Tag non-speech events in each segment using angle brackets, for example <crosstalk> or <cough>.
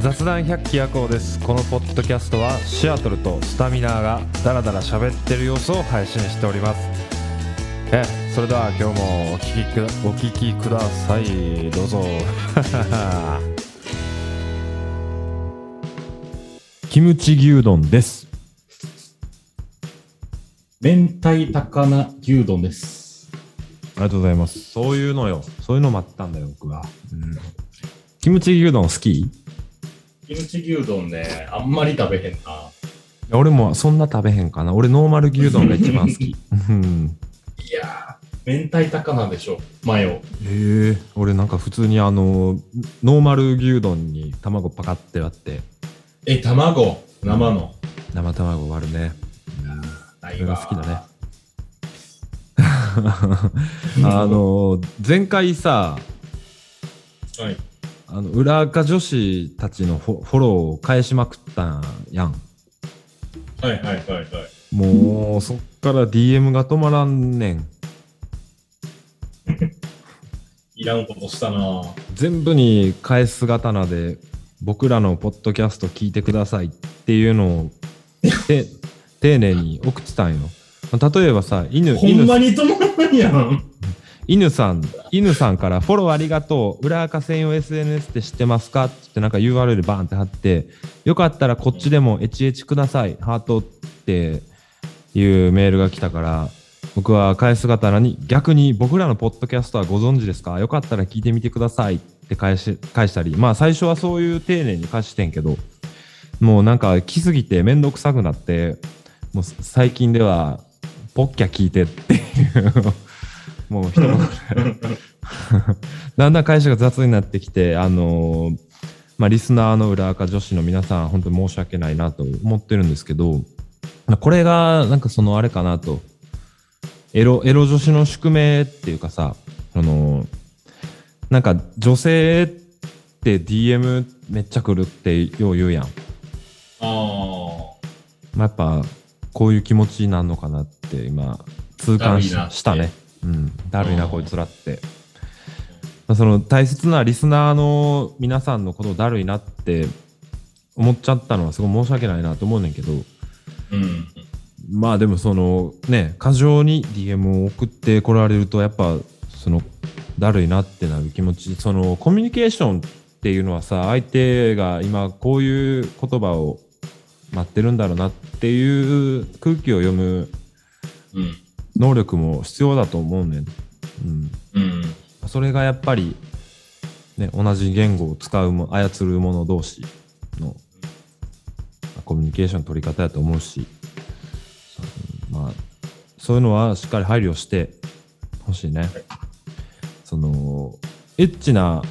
雑談百鬼夜行です。このポッドキャストはシアトルとスタミナーがダラダラ喋ってる様子を配信しております。えそれでは今日もお聞きくお聞きください。どうぞ。<laughs> キムチ牛丼です。明太高菜牛丼です。ありがとうございます。そういうのよ。そういうの待ったんだよ僕は、うん、キムチ牛丼好き？キムチ牛丼ね、あんまり食べへんな。俺もそんな食べへんかな。俺ノーマル牛丼が一番好き。<laughs> うん。いやー、明太高菜でしょ、マヨ。へえ俺なんか普通にあのノーマル牛丼に卵パカって割って。え、卵、生の。生卵割るね。それが好きだね <laughs> あの前回さはい。あの裏垢女子たちのフォローを返しまくったんやんはいはいはいはい。もうそっから DM が止まらんねん <laughs> いらんことしたな全部に返す刀で僕らのポッドキャスト聞いてくださいっていうのをて丁寧に送ってたんよ例えばさ犬ほん犬まに止まらんやん。犬さん犬さんからフォローありがとう裏垢専用 SNS って知ってますか？ってなんか URL バーンって貼ってよかったらこっちでもエチエチくださいハートっていうメールが来たから僕は返す刀に逆に僕らのポッドキャストはご存知ですか？よかったら聞いてみてくださいって返し返したりまあ最初はそういう丁寧に返してんけどもうなんか来すぎてめんどくさくなってもう最近ではポッキャ聞いてっていう。もう一言で。だんだん会社が雑になってきてあのーまあリスナーの裏垢女子の皆さん本当に申し訳ないなと思ってるんですけどまあこれがなんかそのあれかなと。エロエロ女子の宿命っていうかさあのーなんか女性って DM めっちゃ来るってよう言うやん、あまあ、やっぱこういう気持ちになるのかなって今痛感したねうんだるいなうんこいつらってまあその大切なリスナーの皆さんのことだるいなって思っちゃったのはすごい申し訳ないなと思うねんけどー。うん。まあでもそのね過剰に DM を送ってこられるとやっぱそのだるいなってなる気持ちそのコミュニケーションっていうのはさ相手が今こういう言葉を待ってるんだろうなっていう空気を読むうん。能力も必要だと思うねん、うん、うん。それがやっぱり、ね、同じ言語を使うも操る者同士のコミュニケーションの取り方やと思うし、うんまあ、そういうのはしっかり配慮してほしいね。そのエッチな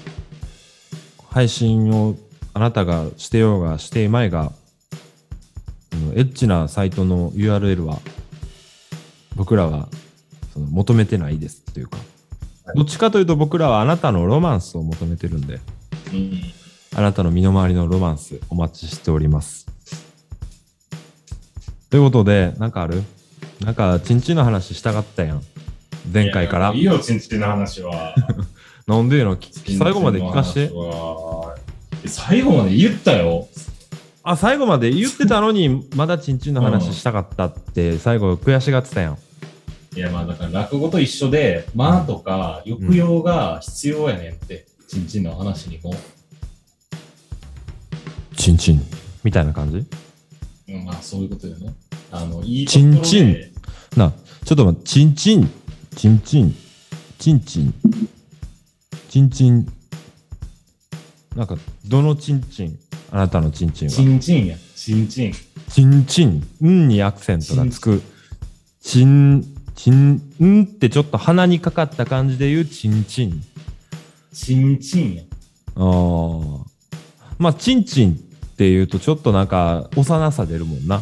配信をあなたがしてようがしていまいが、うんエッチなサイトの URL は僕らはその求めてないですっていうか、どっちかというと僕らはあなたのロマンスを求めてるんで、うん。あなたの身の回りのロマンスお待ちしております。ということで、なんかある？なんか、チンチンの話したかったやん。前回からい。いよ、チンチンの話は。<laughs> なんでのき最後まで聞かして最後まで言ったよ。あ、最後まで言ってたのに、まだチンチンの話したかったって、最後悔しがってたやん。いや、まあだから落語と一緒で、間とか抑揚が必要やねんって、チンチンの話にも。チンチン。みたいな感じ？うん、まあそういうことよね。あの、いいチンチンところでな、ちょっと待って、チンチン、チンチン、チンチン、チンチン。なんか、どのチンチン？あなたのチンチンは？チンチンや。チンチン。チンチン、んにアクセントがつく。チン、チン、んってちょっと鼻にかかった感じで言うチンチン。チンチンや。ああ。まあ、チンチンって言うとちょっとなんか、幼さ出るもんな。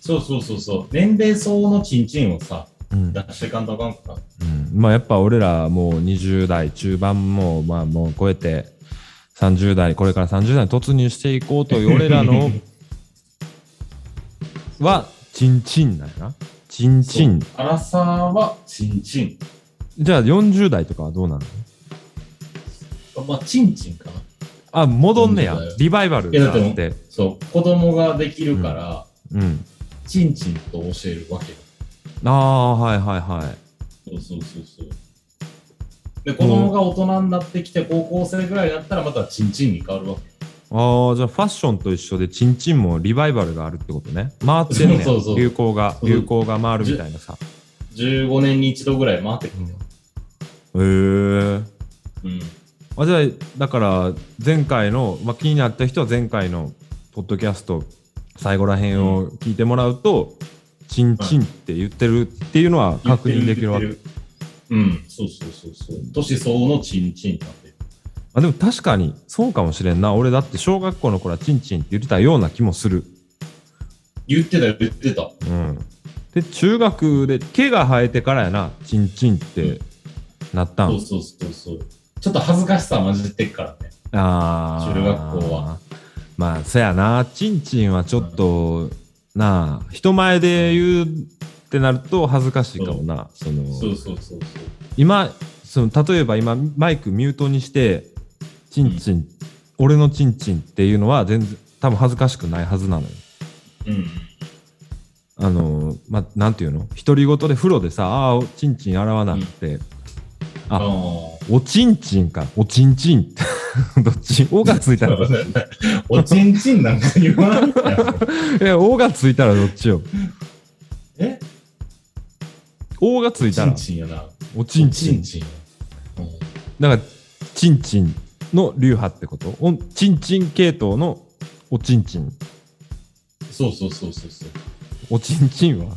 そうそうそうそう。年齢層のチンチンをさ、うん。出してかんとあかんから。うん、まあやっぱ俺らもう20代中盤もまあもう超えて30代これから30代に突入していこうという俺らのはチンチンなんやなチンチン。アラサーはチンチン。じゃあ40代とかはどうなの？まあ、チンチンかな。あ、戻んねや。リバイバルだって。そう、子供ができるから、うん。チンチンと教えるわけよ。ああ、はいはいはい。そうそうそうそう。で、子供が大人になってきて、高校生ぐらいになったら、またチンチンに変わるわけ。ああ、じゃあファッションと一緒で、チンチンもリバイバルがあるってことね。回ってんねん <laughs> そうそう流行が、流行が回るみたいなさ。15年に一度ぐらい回ってくるよ。へえ。うん。あじゃあ、だから、前回の、まあ、気になった人は前回のポッドキャスト、最後らへんを聞いてもらうと、チンチンって言ってるっていうのは確認できるわけ。言ってるうん、そうそうそうそう。年相応のチンチンになってる。あでも確かにそうかもしれんな。俺だって小学校の頃はチンチンって言ってたような気もする。言ってたよ、言ってた。うん。で、中学で毛が生えてからやな、チンチンってなったん。そうそうそうそう。ちょっと恥ずかしさ混じってっからね。ああ。中学校は。まあ、そやな。チンチンはちょっと、なあ、人前で言うってなると恥ずかしいかもな。そのそうそうそうそう。今、その例えば今、マイクミュートにして、チンチン、俺のチンチンっていうのは全然、多分恥ずかしくないはずなのよ。うん。あの、まあ、なんていうの？独り言で風呂でさ、ああ、チンチン洗わなくて、あああ。おちんちんか、おちんちん。<laughs> どっち？おがついたら、<laughs> おちんちんなんか言わんやろ。<laughs> え、おがついたらどっちよ。え？おがついちたらん、ちんやな。おちんちん。ちん。うんだから、ちんちんの流派ってこと？おちんちん系統のおちんちん。そうそうそうそうそう。おちんちんは？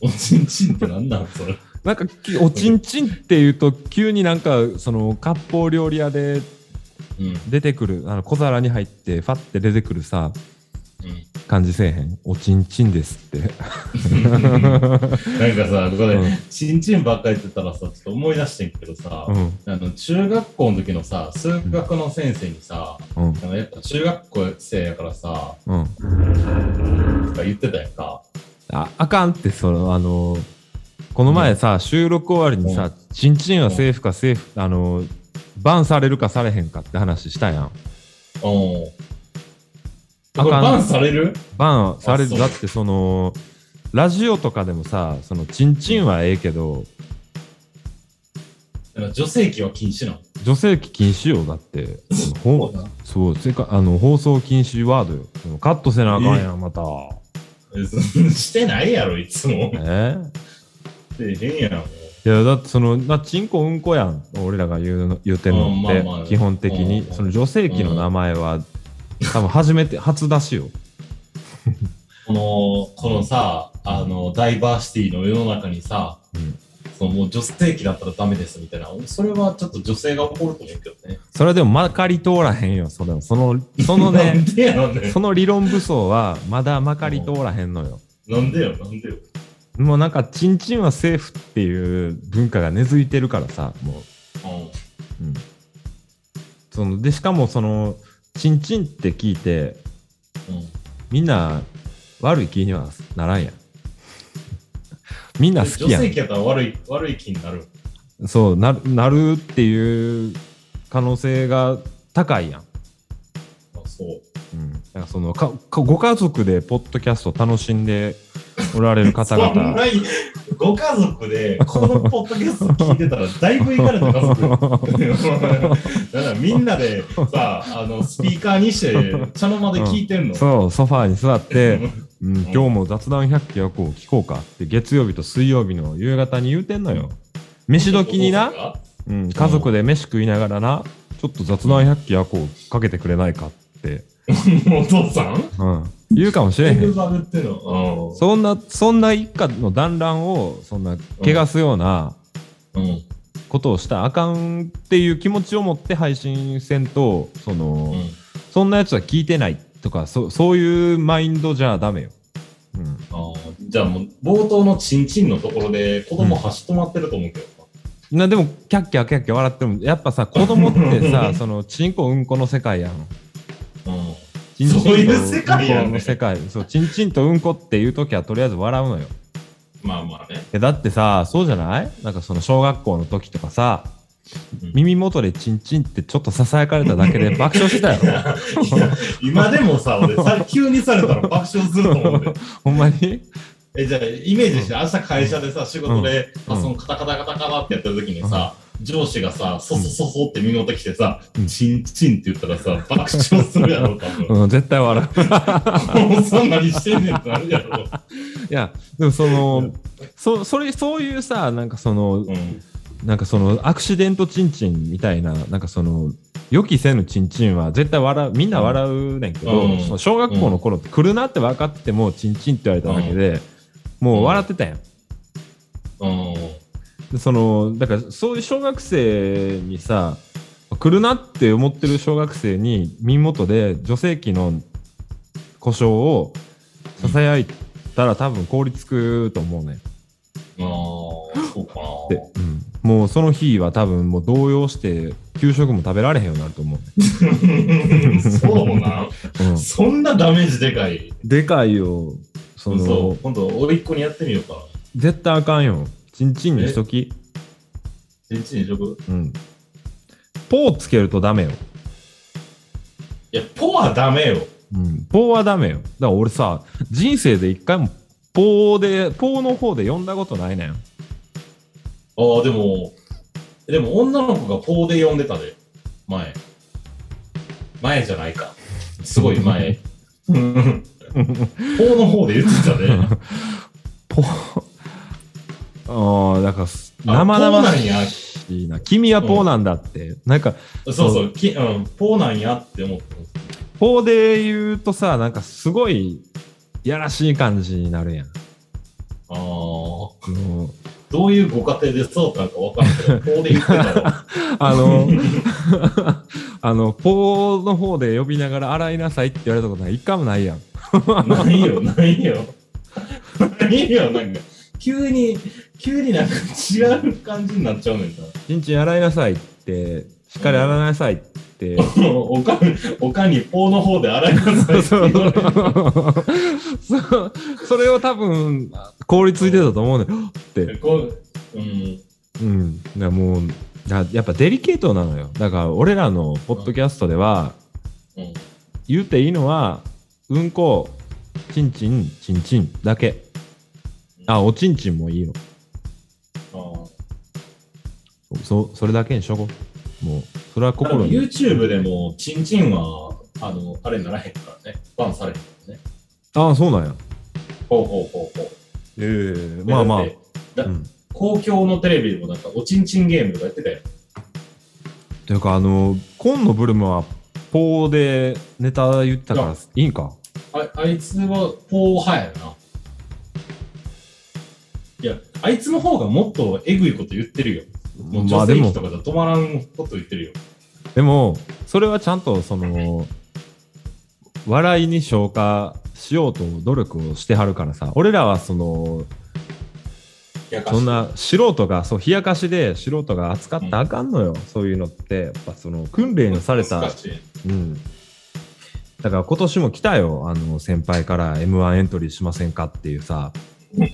おちんちんってなんなんそれ。なんか、きおちんちんっていうと、急になんか、その、割烹料理屋でうん。うん。出てくる、あの小皿に入って、ファって出てくるさ、感じせえへん。おちんちんですって。なんかさ、ここでうん、ちんちんばっかり言ってたらさ、ちょっと思い出してんけどさ、うん。あの、中学校の時のさ、数学の先生にさ、うん。やっぱ中学校生やからさ、うん。とか言ってたやんか。ああかんって、その、あの、この前さ、収録終わりにさ、ちんちんはセーフかセーフ、あの、バンされるかされへんかって話したやん。うん。あかんこれバンされる？バンされる、だってその、ラジオとかでもさ、その、ちんちんはええけど、だから女性器は禁止なの？女性器禁止よ、だって。<laughs> その？ほんそう、せかあの放送禁止ワードよ。そのカットせなあかんやん、また。えそしてないやろ、いつも。え？してへんやん。もういや、だってその、な、ちんこうんこやん。俺らが言うの、言うてんのって、うんまあまあ基本的にう。んその女性器の名前は、多分初めて、初出しよ。<laughs> この、このさ、あの、ダイバーシティの世の中にさ、うんそのもう女性器だったらダメですみたいな、それはちょっと女性が怒ると思うけどね。それでもまかり通らへんよ。それその、その <laughs> なねん、でやろねそ。の理論武装はまだまかり通らへんのよ。なんでよ、なんでよ。もうなんか、チンチンはセーフっていう文化が根付いてるからさ、もう。ううん。その、で、しかもその、チンチンって聞いて、ん。うん。みんな悪い気にはならんやん。みんな好きやん。女性器やったら悪い、悪い気になる。そうな、なるっていう可能性が高いやん。あ、そう。うん。だからそのかか、ご家族でポッドキャスト楽しんでおられる方そん々。ご家族で、このポッドキャスト聞いてたら、だいぶいかれた家族。だからみんなでさ、あの、スピーカーにして、茶の間で聞いてんの。そう、ソファーに座って、<laughs> うん、ん今日も雑談百鬼夜行聞こうかって月曜日と水曜日の夕方に言うてんのよ。飯時にな、うん、家族で飯食いながらな、ちょっと雑談百鬼夜行かけてくれないかって、<laughs> お父さん？うん、言うかもしれへん。そんな、そんな一家の団らんを、そんな、汚すようなうん。うん。ことをしたらあかんっていう気持ちを持って配信せんと、その、うんそんなやつは聞いてないとか、そそういうマインドじゃダメよ。うん。あーじゃあもう、冒頭のチンチンのところで子供走止まってると思うけどなでも、キャッキャキャッキャ笑っても、やっぱさ、子供ってさ、<laughs> その、チンコうんこの世界やん。な。うん。チンチンとそういう世界やねうんこの世界。そう、チンチンとうんこっていう時はとりあえず笑うのよ。まあまあね。えだってさ、そうじゃない？なんかその小学校の時とかさ、耳元でチンチンってちょっとささやかれただけで <laughs> 爆笑したよ。いや今でもさ、俺さ、急にされたら爆笑すると思うんで。<laughs> ほんまに？え、じゃあ、イメージして、明日会社でさ、仕事でパソコンカタカタカタカタってやってる時にさ、上司がさ、そそそそって耳元来てさ、うんチンチンって言ったらさ、爆笑するやろ、多分。<laughs> うん、絶対笑う。もうそんなにしてんねんってなるやろ。<laughs> いや、でもその、そそれそういうさ、なんかその、うん。なんかそのアクシデントチンチンみたいな、なんかその、予期せぬチンチンは絶対笑う、みんな笑うねんけど、うんその小学校の頃って来るなって分かってても、チンチンって言われただけで、もう笑ってたやん。うん。でそのだからそういう小学生にさ来るなって思ってる小学生に耳元で女性器の故障をささやいたら多分凍りつくと思うね。ああ、そうかで、うん、もうその日は多分もう動揺して給食も食べられへんようになると思う、な。<laughs> そうなん。うん、そんなダメージでかい？でかいよそのそう。今度、甥っ子にやってみようかな。絶対あかんよチンチンにしときチンチンにしとく？うんポーつけるとダメよいや、ポはダメよ。うん、ポーはダメよ。だから俺さ、人生で一回もポーで、ポーの方で読んだことないねん。ああ、でも、でも女の子がポーで呼んでたで。前。前じゃないか。すごい前。<laughs> <laughs> ポーの方で言ってたで。<laughs> ポー、ああ、だからす、あ生々しいな。君はポーなんだって。なんか、そうそう、きうん、ポーなんやって思ってます。ポーで言うとさ、なんかすごい、やらしい感じになるやん。ああ、もうどういうご家庭でそうなんかわからんけど、ポーで言ってたら。<laughs> あの、<laughs> あの、ポーの方で呼びながら洗いなさいって言われたことない。一回もないやん。ないよ、ないよ。<laughs> ないよ、なんか、急に、急になんか違う感じになっちゃうねんな。ちんちん洗いなさいって、しっかり洗いなさいって。<laughs> おかん、おかんにポーの方で洗いなさいってそう言われる。そうそれを多分凍りついてたと思うねんってこう、うん。うんだもうだやっぱデリケートなのよだから俺らのポッドキャストではうん。言っていいのはうんこちんちんちんちんだけあおちんちんもいいのあそそれだけにしとこうもうそれは心に YouTube でも、チンチンは、あの、あれにならへんからね。バンされへんからね。ああそうなんやほうほうほうほう。ええまあまあ、公共のテレビでもなんか、おちんちんゲームとかやってたよ。というかあの紺のブルムはポーでネタ言ってたからいいんか？ああいつはポー派やな。いや、あいつの方がもっとえぐいこと言ってるよ。もう女性器とかじゃ止まらんこと言ってるよ。でも、それはちゃんと、その、笑いに消化しようと努力をしてはるからさ、俺らはその、そんな素人が、そう、冷やかしで素人が扱ったらあかんのよ、そういうのって。やっぱその、訓練されたうん。だから今年も来たよ、あの、先輩から M1 エントリーしませんかっていうさ、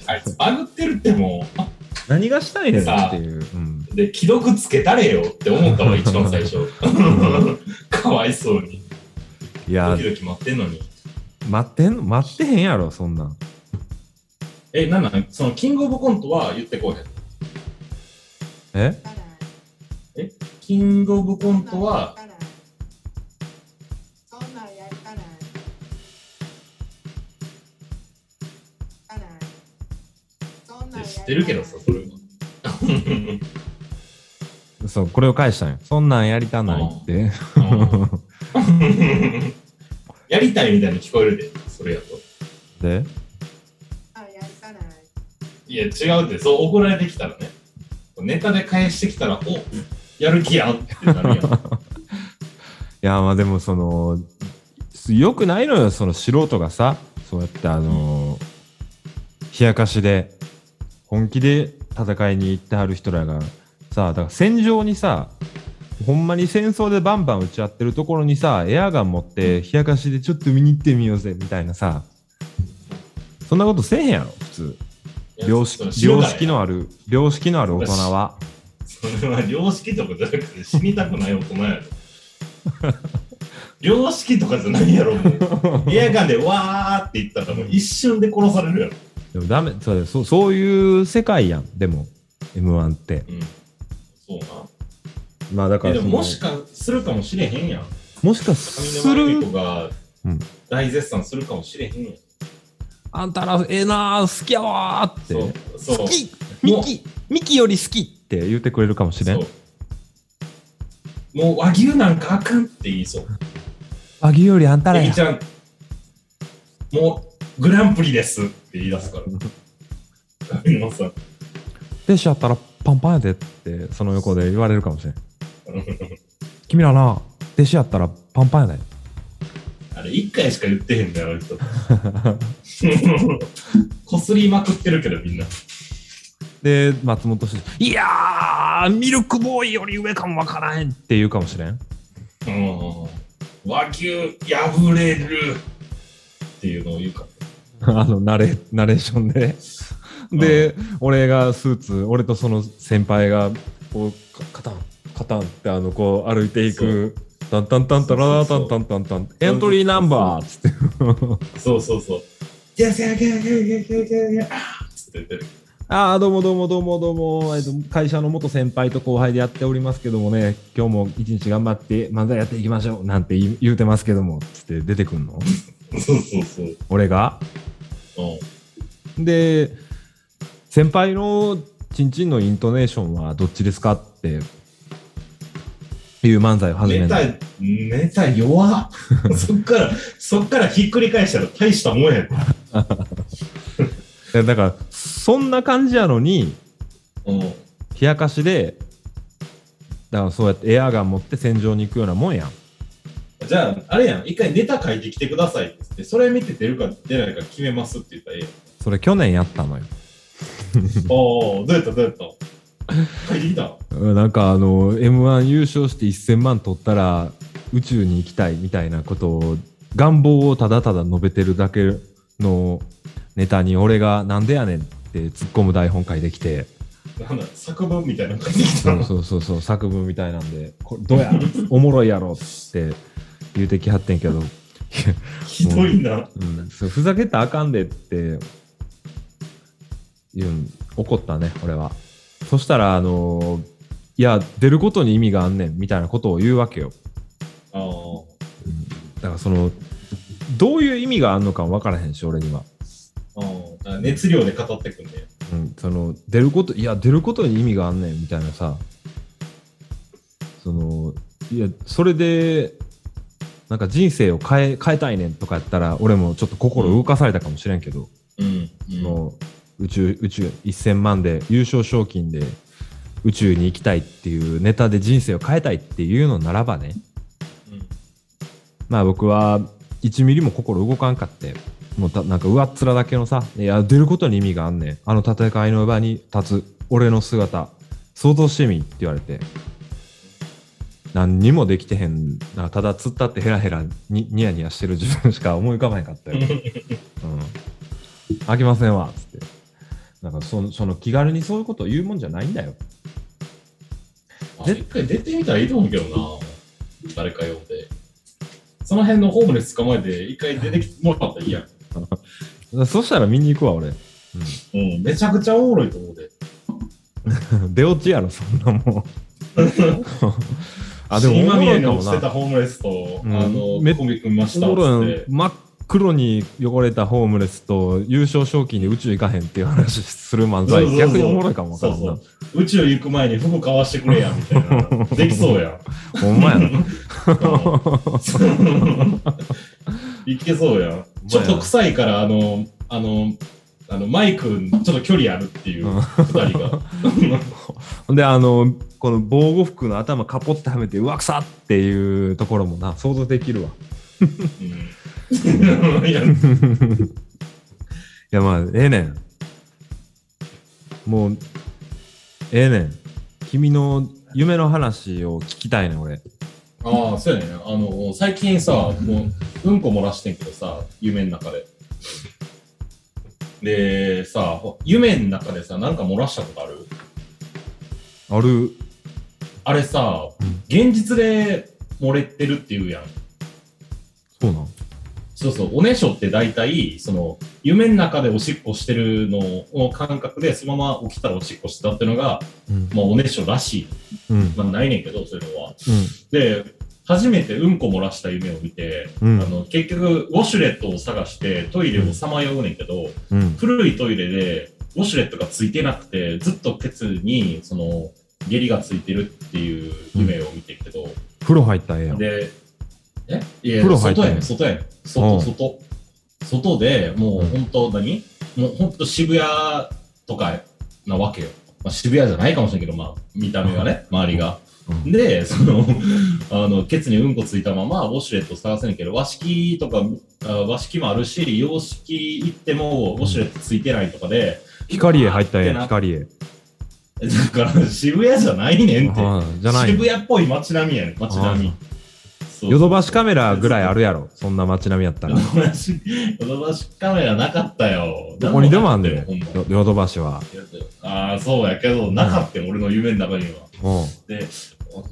あいつバグってるってもう、何がしたいねんっていう。うん。で、既読つけたれよって思ったわ、一番最初。<laughs> かわいそうに。いやドキ、ドキ待ってんのに。待ってんの？待ってへんやろ、そんなん。え、なんなん？その、キングオブコントは言ってこうへん。え？キングオブコントは、ってるけどさ、それは。<laughs> そう、これを返したんよ。そんなんやりたないって。うんやりたいみたいに聞こえるで、それやと。で？あやりたない。いや、違うって、そう怒られてきたらね。ネタで返してきたら、おやる気やんってなるやん。<laughs> いや、まあでもその、よくないのよ、その素人がさ、そうやってあの冷やかしで、本気で戦いに行ってはる人らが、さ、だから戦場にさ、ほんまに戦争でバンバン撃ち合ってるところにさ、エアガン持って冷やかしでちょっと見に行ってみようぜ、みたいなさ、そんなことせえへんやろ、普通。良識良識のある、良識のある大人は。それは良識とかじゃなくて死にたくない大人やろ。良識とかじゃないやろ、もう。エアガンでわーって言ったらもう一瞬で殺されるやろ。でもダメそうそうそういう世界やんでも m 1ってうん。そうな。まあだかえらでももしかするかもしれへんやん。もしか上する？子がうん大絶賛するかもしれへんやん。あんたらええなー好きやわーってそう。好きミキミキより好きって言ってくれるかもしれんもう和牛なんかあかんって言いそう。和牛よりあんたらやエビちゃん、もうグランプリですって言い出すから。上沼さん。弟子やったらパンパンやでってその横で言われるかもしれん <laughs> 君らな弟子やったらパンパンやであれ、一回しか言ってへんだよ、あの人。<laughs> こすりまくってるけど、みんな。で松本氏いやーミルクボーイより上かもわからへんって言うかもしれんうん和牛破れるっていうのを言うかあのナレナレーションでで、俺がスーツ俺とその先輩がこうかカタンカタンってあのこう歩いていくタンタンタンタララタンタンタンタンエントリーナンバーっつってそうそうそう。ギャギャギャギャギャギャギャギャあーつってる。ああ、どうもどうもどうもどうも、えっと、会社の元先輩と後輩でやっておりますけどもね、今日も一日頑張って漫才やっていきましょうなんて言うてますけども、つって出てくんのそうそうそう。俺がうんで、先輩のチンチンのイントネーションはどっちですかっていう漫才を始めるネタ、弱っ <laughs> そっから、そっからひっくり返したら大したもんやで。<laughs> だから、そんな感じやのに、うん。冷やかしで、だからそうやってエアガン持って戦場に行くようなもんやん。じゃあ、あれやん、一回ネタ書いてきてください。って言って、それ見て出るか出ないか決めますって言ったらええそれ去年やったのよ。<laughs> おお、どうやったどうやった？書いてきた？うんなんかあの m 1優勝して1000万取ったら宇宙に行きたいみたいなことを願望をただただ述べてるだけのネタに俺がなんでやねんって突っ込む台本書いてきて。なんだ、作文みたいなの書いてきたそうの。そうそうそう作文みたいなんでこれどうやおもろいやろ？って言うてきはってんけど、ひどいな。うん、そうふざけたらあかんでって言うん怒ったね俺は。そしたらあのいや出ることに意味があんねんみたいなことを言うわけよ。ああ。だからそのどういう意味があんのか分からへんし俺には、ああ熱量で語ってくんね。うん、その出ることいや出ることに意味があんねんみたいなさ。そのいやそれでなんか人生を変え変えたいねんとかやったら俺もちょっと心動かされたかもしれんけど、うん。うん、もう宇宙宇宙1000万で優勝賞金で宇宙に行きたいっていうネタで人生を変えたいっていうのならばねうん。まあ僕は1ミリも心動かんかってもうたなんか上っ面だけのさいや出ることに意味があんねん。あの戦いの場に立つ俺の姿想像してみって言われて何にもできてへんなただ突っ立ってヘラヘラにニヤニヤしてる自分しか思い浮かばへんかったよ、<laughs> うん、飽きませんわっつって。なんかそのその気軽にそういうことを言うもんじゃないんだよ。あ一回出てみたらいいと思うけどな。誰か呼んで。その辺のホームレス捕まえて、一回出てきてもらったらいいやん。そしたら見に行くわ俺。うん、めちゃくちゃおもろいと思うで。<laughs> 出落ちやろそんなもん <laughs> あでもてたホームレスと、うん。あの、めコンビ組みました。真っ黒に汚れたホームレスと優勝賞金で宇宙行かへんっていう話する漫才。そうそうそう。逆におもろいかもそうそう。宇宙行く前に服買わしてくれやみたいな。できそうや。ん。<laughs> ほんまやな。<laughs> いけそうや。ん。ちょっと臭いから、あの、あの、あのマイク、ちょっと距離あるっていううん。二人が。ほ <laughs> んであのこの防護服の頭カポってはめてうわくさっていうところもな想像できるわ。うん。いや。まあええねん。もうええねん。君の夢の話を聞きたいねん俺。ああ、そうやね。あの、最近さ、もう、うんこ漏らしてんけどさ、夢の中で。で、さ、夢の中でさ、なんか漏らしたことある？ある。あれさ、うん。現実で漏れてるって言うやん。そうなん。そうそう、おねしょって大体、その、夢の中でおしっこしてるのの感覚で、そのまま起きたらおしっこしてたっていうのが、うん。まあ、おねしょらしい。うん。まあ、ないねんけど、そういうのは。で、初めてうんこ漏らした夢を見て、うん。あの結局、ウォシュレットを探してトイレをさまようねんけど、うん。古いトイレでウォシュレットがついてなくて、ずっとケツに、その、下痢がついてるっていう夢を見てるけど、風呂入ったらええやん。で、え？いや、風呂入ったんや外やねん、外やねん。う外、ん。外。外でもう本当何もう本当渋谷とかなわけよ。まあ、渋谷じゃないかもしれんけど、まあ、見た目がね、周りが。うんで、その、<laughs> あの、ケツにうんこついたまま、ウォシュレットを探せねんけど、和式とか、あ和式もあるし、洋式行っても、ウォシュレットついてないとかで、光へ入ったやんだ光へから、渋谷じゃないねんって。うんじゃない渋谷っぽい街並みやねん、街並み。ヨドバシカメラぐらいあるやろ。そんな街並みやったら。ヨドバシ、カメラなかったよ。どこにでもあんねん。ヨドバシは。ああ、そうやけど、なかったよ、俺の夢の中には。うん。で、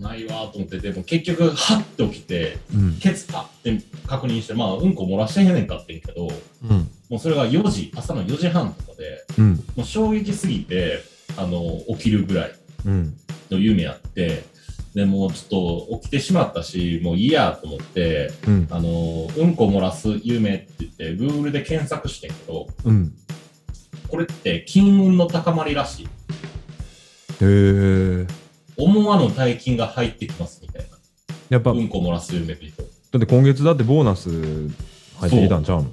ないわーと思って、でも結局、はって起きて、うん。ケツパって確認して、まあ、うんこ漏らしてへんねんかってんけど、うん。もうそれが4時、朝の4時半とかで、うん。もう衝撃すぎて、あの、起きるぐらいうん。の夢やって、で、もうちょっと起きてしまったし、もういいやと思って、うんあの、うんこ漏らす夢って言って、Google で検索してんけど、うんこれって金運の高まりらしい。へえ思わぬ大金が入ってきますみたいな。やっぱだうんこ漏らす夢見ると。って今月だってボーナス入ってきたんちゃうの？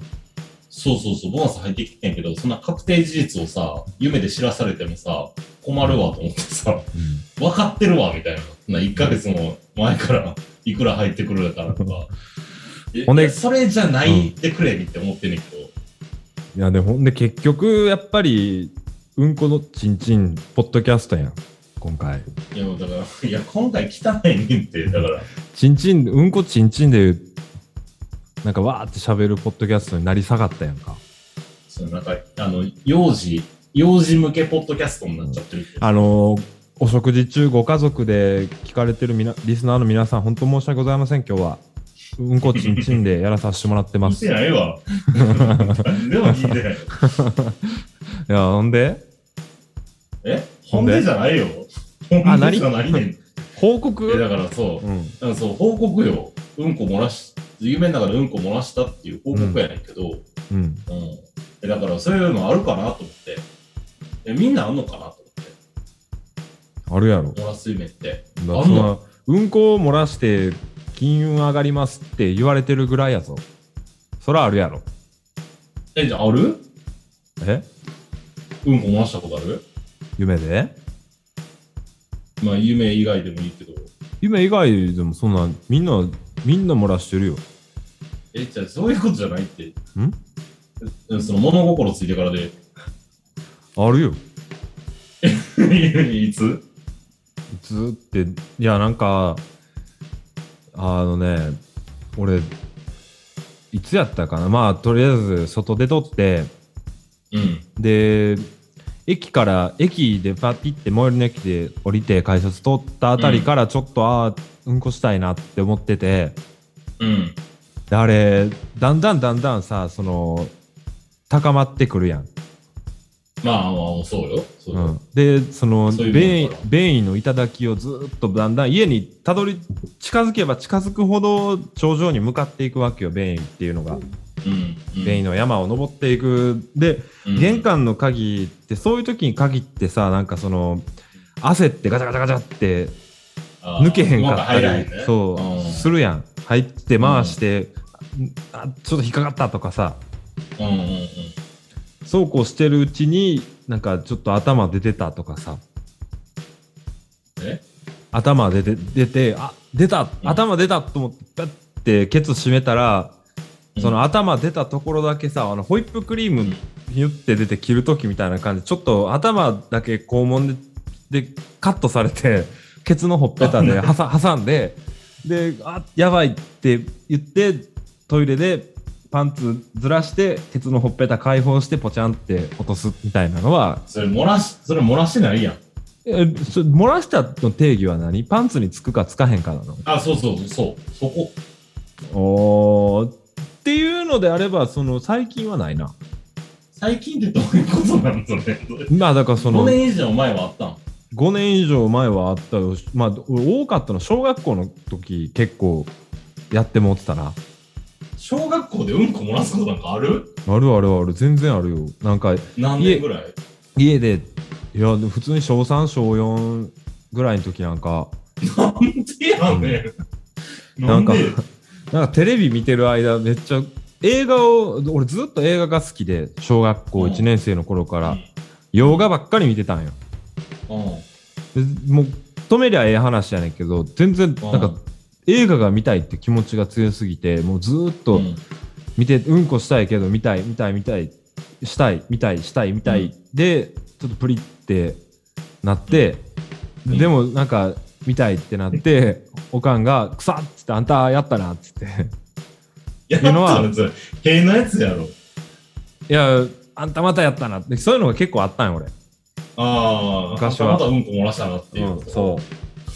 そうそうそう、ボーナス入ってきてんけど、そんな確定事実をさ、夢で知らされてもさ、困るわと思ってさ、分かってるわみたいな。な1ヶ月も前からいくら入ってくるからとか。えほんでそれじゃないでくれって思ってんねんけど、いやでほんで結局やっぱりうんこのちんちんポッドキャストやん今回いや、もうだから、いや、今回汚いねんって、だから、ちんちんうんこちんちんでなんかわーって喋るポッドキャストになり下がったやんかそのなんか、あの、幼児、幼児向けポッドキャストになっちゃってる。あのーお食事中ご家族で聞かれてるみなリスナーの皆さん本当申し訳ございません今日はうんこちんちんでやらさせてもらってますていないわ。<laughs> でも聞いてない。<laughs> やほんで？え？ほんでじゃないよ。ほあんでじゃないねん。報え、告だからそう。うんそう、報告よ。うんこ漏らし、夢の中でうんこ漏らしたっていう報告やねんけど、うん。うんえだからそういうのあるかなと思って。え、みんなあんのかなと思って。あるやろ漏らす夢って。あんの？うんこを漏らして金運上がりますって言われてるぐらいやぞそらあるやろえ、じゃあある？え？うんこ漏らしたことある？夢で？まあ夢以外でもいいけど。夢以外でもそんなみんなみんな漏らしてるよえ、じゃあそういうことじゃないって。ん？えその物心ついてからで。あるよ <laughs> いつ？ずーっていやなんかあのね俺いつやったかなまあとりあえず外出とってうん。で駅から駅でパッて行って最寄りの駅で降りて改札通ったあたりからちょっと、ああうんこしたいなって思っててうん。であれだんだんだんだんさその高まってくるやん、まあまあ、そうよ。そうよ。うん、でその便意の頂をずーっとだんだん家にたどり近づけば近づくほど頂上に向かっていくわけよ便意っていうのが、うん。うん。便意の山を登っていく。でうん。玄関の鍵ってそういう時に限ってさなんかその焦ってガチャガチャガチャって抜けへんかったり、ね。そう、ん。するやん。入って回して、あちょっと引っかかったとかさ。うんうんうん。そうこうしてるうちになんかちょっと頭出てたとかさ。え？頭出て出てあ出たうん頭出たと思ってパッてケツ閉めたら、うんその頭出たところだけさあのホイップクリームヒュッて出て切る時みたいな感じでちょっと頭だけ肛門ででカットされてケツのほっぺたで挟んでであやばいって言ってトイレでパンツずらしてケツのほっぺた解放してポチャンって落とすみたいなのはそれ漏らし、それ漏らしてないやん。えそ漏らしたの定義は何？パンツにつくかつかへんかなの？あ、そうそうそう。そこ。おーっていうのであればその最近はないな。最近ってどういうことなんそれ。まあだからそ5の年以上前はあったん？5年以上前はあったよまあ俺多かったの小学校の時結構やってもってたな。小学校でうんこ漏らすことなんかある？あるあるある。全然あるよ。なんか何年ぐらい？家でいや普通に小3小4ぐらいの時なんか。なんでやねん。なんかで？なんかテレビ見てる間めっちゃ映画を俺ずっと映画が好きで小学校1年生の頃から洋画ばっかり見てたんよ。うん。でもう止めりゃええ話やねんけど全然なんか映画が見たいって気持ちが強すぎてもうずーっとうん。見てうんこしたいけど見たい見たい見たいしたい見たいしたい見たい、でちょっとプリってなって、うん。でもなんか見たいってなっておかんが「くさっ!」つって「あんたやったな」っつって。いや、いうのは。やつ、変なやつやろ。「いやあんたまたやったな」って。そういうのが結構あったんよ俺、ああ、昔は。またうんこ漏らしたなっていう。うん、そう。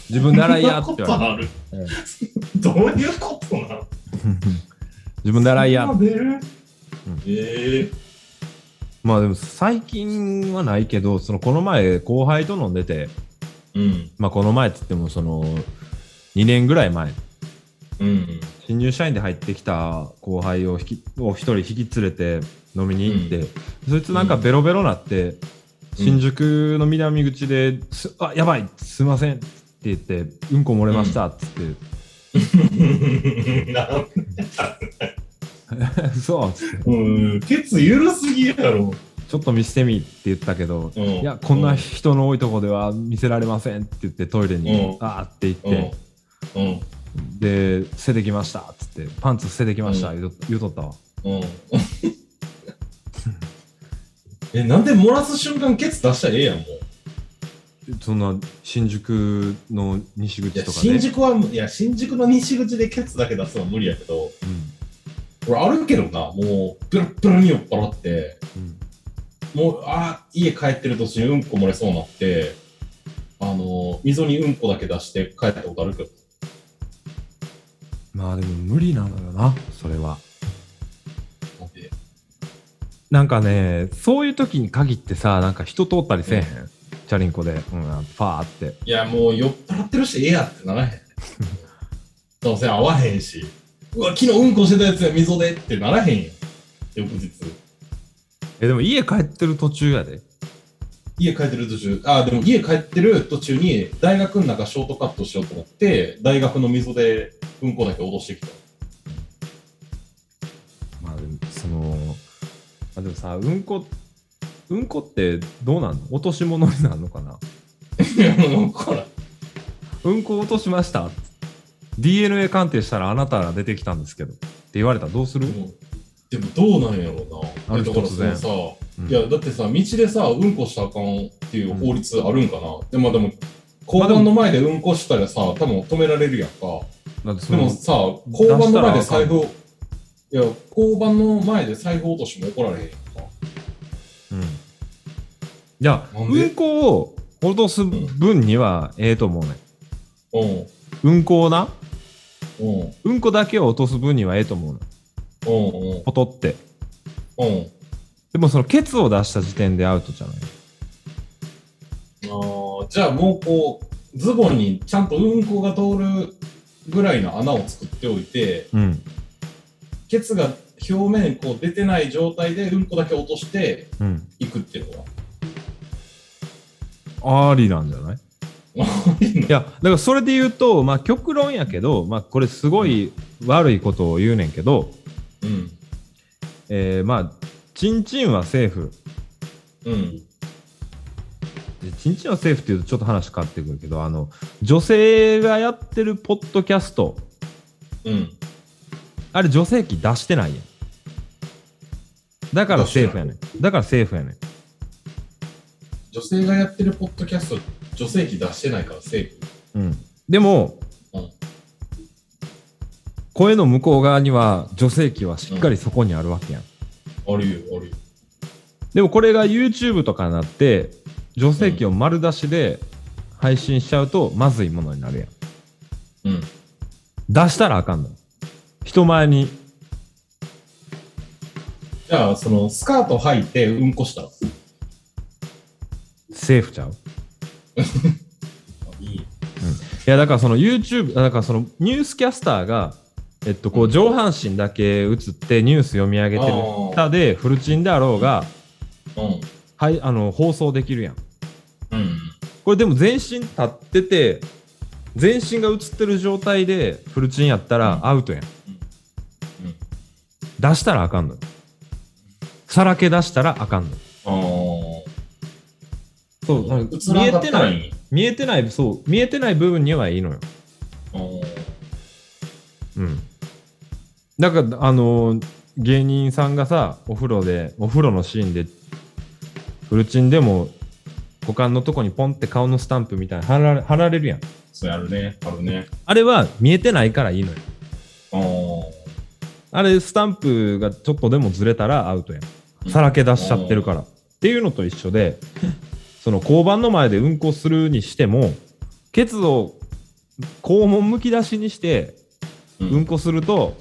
自分で洗いやって言われ。どういうことなの？<laughs> 自分で洗いやそんな出る？ええまあでも最近はないけどそのこの前後輩と飲んでてうん。まあこの前っつってもその2年ぐらい前。うん。新入社員で入ってきた後輩を引きを一人引き連れて飲みに行って、そいつなんかベロベロなって、新宿の南口です「あやばいすいません」って言って「うんこ漏れました」っつって。<laughs> なん「<laughs> 嘘」っつって。うん、ケツゆるすぎやろ。「ちょっと見せてみ」って言ったけど「うんいやこんな人の多いとこでは見せられません」って言ってトイレにうん「あー」ってうん。言って、うん。で「捨ててきました」っつって「パンツ捨ててきました」う言うと言うとったわ。うん。<laughs> え、なんで漏らす瞬間ケツ出したらええやん、もう。そんな新宿の西口とかね。新宿は、いや、新宿の西口でケツだけ出すのは無理やけど、うん俺あるけどな、もう、プラップラに酔っ払って、うんもう、あー家帰ってる途中にうんこ漏れそうになって、あの、溝にうんこだけ出して帰ったことあるけど、まあでも無理なのよな、それは。なんで？なんかね、そういう時に限ってさ、なんか人通ったりせえへん？チャリンコで、うん、ファーって。いや、もう酔っ払ってるし、ええやってならへん。<laughs> どうせ合わへんし、うわ、昨日うんこしてたやつや、溝でってならへんよ。翌日。え、でも家帰ってる途中やで。家帰ってる途中、あ、でも家帰ってる途中に大学の中ショートカットしようと思って、大学の溝でうんこだけ落としてきた。まあでも、その、あでもさ、うんこ、うんこってどうなんの？落とし物になるのかな？いや、もうこら。うんこ落としました？DNA 鑑定したらあなたが出てきたんですけど。って言われたらどうする、もうでもどうなんやろうな。だからさ、うんいや、だってさ、道でさ、うんこしたらあかんっていう法律あるんかな。でも、でも、交番の前でうんこしたらさ、多分止められるやんか。でもさ、交番の前で財布出を、いや、交番の前で財布落としても怒られへんやんか。うん。いや、うんこを落とす分にはええと思うね。うん。うんこをな、うん。うんこだけを落とす分にはええと思うの。うん。うん。ポトって。うん。でもそのケツを出した時点でアウトじゃない？あーじゃあもうこう、ズボンにちゃんとうんこが通るぐらいの穴を作っておいて、うん。ケツが表面こう出てない状態でうんこだけ落としてうん。いくっていうのありなんじゃない？は。いや、だからそれで言うと、まあ極論やけど、まあこれすごい悪いことを言うねんけど、うん。えー、まあ、チンチンはセーフ。うん。でチンチンはセーフっていうとちょっと話変わってくるけど、あの、女性がやってるポッドキャスト、うん。あれ女性器出してないやん。だからセーフやねん。だからセーフやねん。女性がやってるポッドキャスト、女性器出してないからセーフ。うん。でも、うん声の向こう側には女性器はしっかりそこにあるわけやん。あるよ、あるよ。でもこれが YouTube とかになって、女性器を丸出しで配信しちゃうとまずいものになるやんうん。出したらあかんの人前にじゃあ、その、スカート履いてうんこしたら？セーフちゃう？<laughs> いい。いやだからその YouTube だからそのニュースキャスターがえっとこう上半身だけ映ってニュース読み上げてる下でフルチンであろうがうん。はいあの放送できるやん。うん。これでも全身立ってて全身が映ってる状態でフルチンやったらアウトやん、うん。出したらあかんのよ。さらけ出したらあかんのそうなんあ。か見えてない。見えてないそう見えてない部分にはいいのよ。あーうん。だから、あのー芸人さんがさ、お風呂で、お風呂のシーンで、フルチンでも、股間のとこにポンって顔のスタンプみたいな貼られ貼られるやん。そうやるね。あるね。あれは見えてないからいいのよ。あれ、スタンプがちょっとでもずれたらアウトやん。さらけ出しちゃってるから。っていうのと一緒で、<laughs> その交番の前で運行するにしても、ケツを肛門むき出しにして、ううんこすると、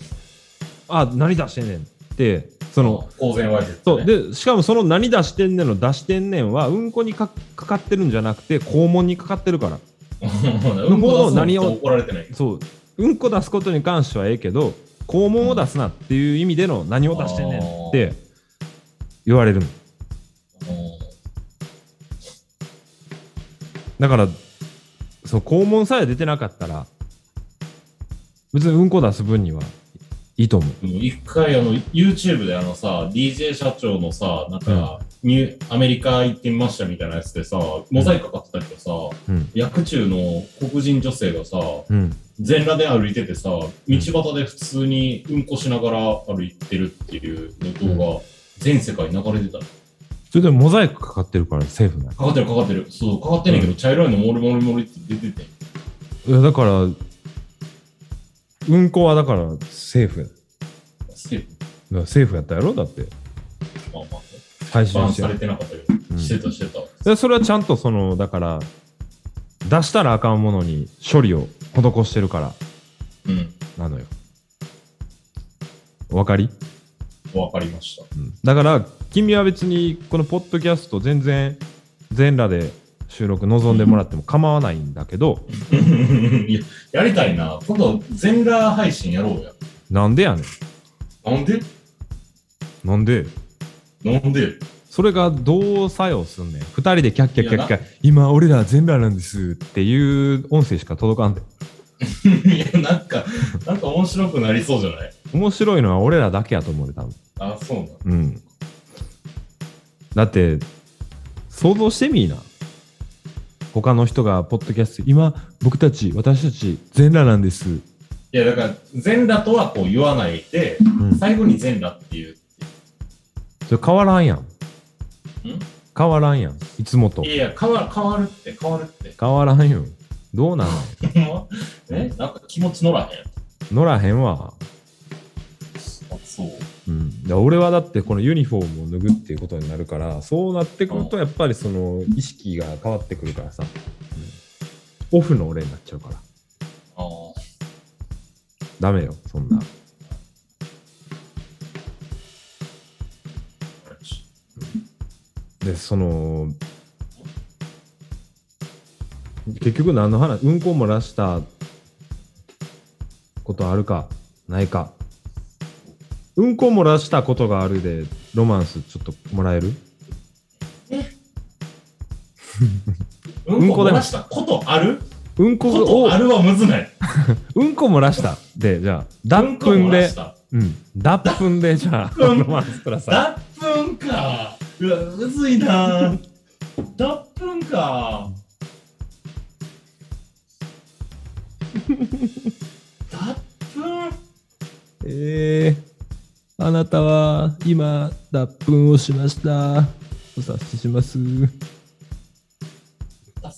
あ、何出してんねんって、その、公然わいせつ、そう、で、しかもその何出してんねんの出してんねんは、うんこにかかかってるんじゃなくて、肛門にかかってるから。<laughs> うんこ出すの何を怒られてない。そう、うんこ出すことに関してはええけど、肛門を出すなっていう意味での何を出してんねんって言われるの。だから、そう、肛門さえ出てなかったら、別にうんこ出す分にはいいと思う。うん一回あの YouTube であのさ DJ 社長のさなんか、ニューアメリカ行ってみましたみたいなやつでさモザイクかかってたけどさ、うん。薬中の黒人女性がさうん。全裸で歩いててさ道端で普通にうんこしながら歩いてるっていうの動画、全世界に流れてたの。それでもモザイクかかってるからセーフなの。かかってるかかってる。そうかかってんねんけど、茶色いのモリモリモリって出てて。いやだから、うんこはだからセーフや。だかステップらセーフやったやろ？だって。まあまあ配信して。されてなかったけど、うんしてたしてた。でそれはちゃんとその、だから、出したらあかんものに処理を施してるから。うん。なのよ。お分かり、わかりました。うん、だから、君は別にこのポッドキャスト全然全裸で収録望んでもらっても構わないんだけど、<laughs> いや、やりたいな。今度、全裸配信やろうや。なんでやねなんで？ん。なんで？なんで？それがどう作用すんねん。二人でキャッキャッキャッキいャ、今俺ら全裸なんですっていう音声しか届かんで。<laughs> いや、なんか、なんか面白くなりそうじゃない？面白いのは俺らだけやと思うで、多分。あ、そうなの。うん。だって、想像してみいな。他の人がポッドキャスト、今、僕たち、私たち、全裸なんです。いや、だから、全裸とはこう言わないで、うん。最後に全裸っていう。それ変わらんやん。変わらんやん。いつもとい。やいや、変わ変わるって、変わるって。変わらんよ。どうなんの？<laughs> え？なんか気持ち乗らへん？乗らへんわ。あ、そう。うん。で俺はだってこのユニフォームを脱ぐっていうことになるから、そうなってくると、やっぱりその意識が変わってくるからさ。うんオフの俺になっちゃうから。ああ。ダメよ、そんな。で、その、結局何の話、うんこ漏らしたことあるか、ないか。うんこ漏らしたことがあるで、ロマンスちょっともらえる？<laughs> うんこ漏らしたことある？うんこをあ、るはむずない。<laughs> うんこ漏らした。で、じゃあ、脱粉で。うん、脱粉で、じゃあ、うんロマンスください。脱粉か。うわ、むずいな。脱粉か。<laughs> 脱粉？えー、あなたは今、脱粉をしました。お察しします。助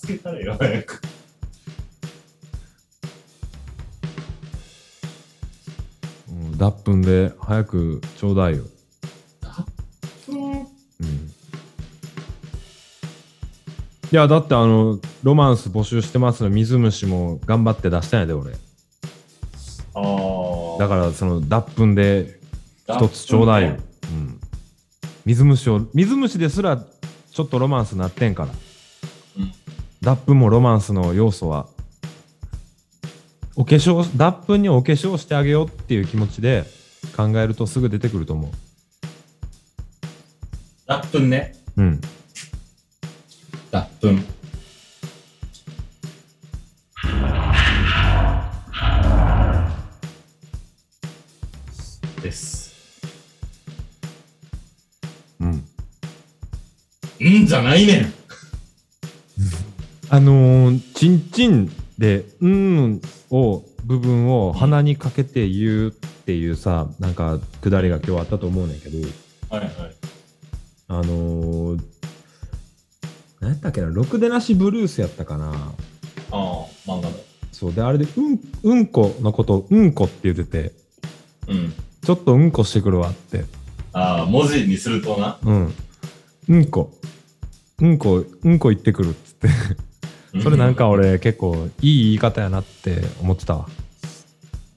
けたらよ、早く。うん脱粉で早くちょうだいよ。脱粉？うん。いや、だってあの、ロマンス募集してますの水虫も頑張って出したんやで俺ああ。だからその脱粉で一つちょうだいよ、ねうん、水虫を水虫ですらちょっとロマンスなってんから、うん脱粉もロマンスの要素はお化粧脱粉にお化粧してあげようっていう気持ちで考えるとすぐ出てくると思脱粉ね。ううん脱粉。です。じゃないねん。あのー、チンチンで「うん」を部分を鼻にかけて言うっていうさなんかくだりが今日あったと思うねんけどはいはい。あのー、何やったっけな「ろくでなしブルース」やったかなああ、漫画だ。そうであれでうんうんこのことをうんこって言っててうん。ちょっとうんこしてくるわってああ、文字にするとな。うんうんこうんこうんこ言ってくるっつってそれなんか俺結構いい言い方やなって思ってたわ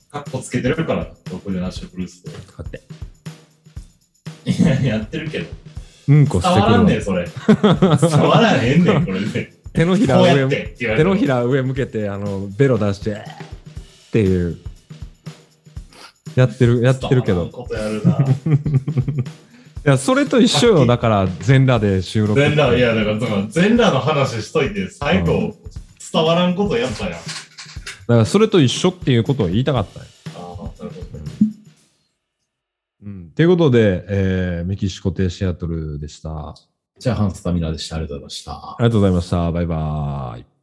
かっこつけてるから、どこでなしブルースで。こうやっていや、やってるけど。うんこしてくるわ伝わらんねん、それ。伝わらへんねん、これで。手のひら上こうやってって言われても手のひら上向けてあのベロ出してっていうやってるやってるけど伝わらんことやるな。いやそれと一緒よだから全裸で収録全裸、いや、だから、その全裸の話しといて、最後、うん伝わらんことやったやん。だからそれと一緒っていうことを言いたかったよああ、なるほどね。うんということで、えーメキシコ亭シアトルでした。あじゃあ、ハンスタミナでした。ありがとうございました。りがとうございました。バイバーイ。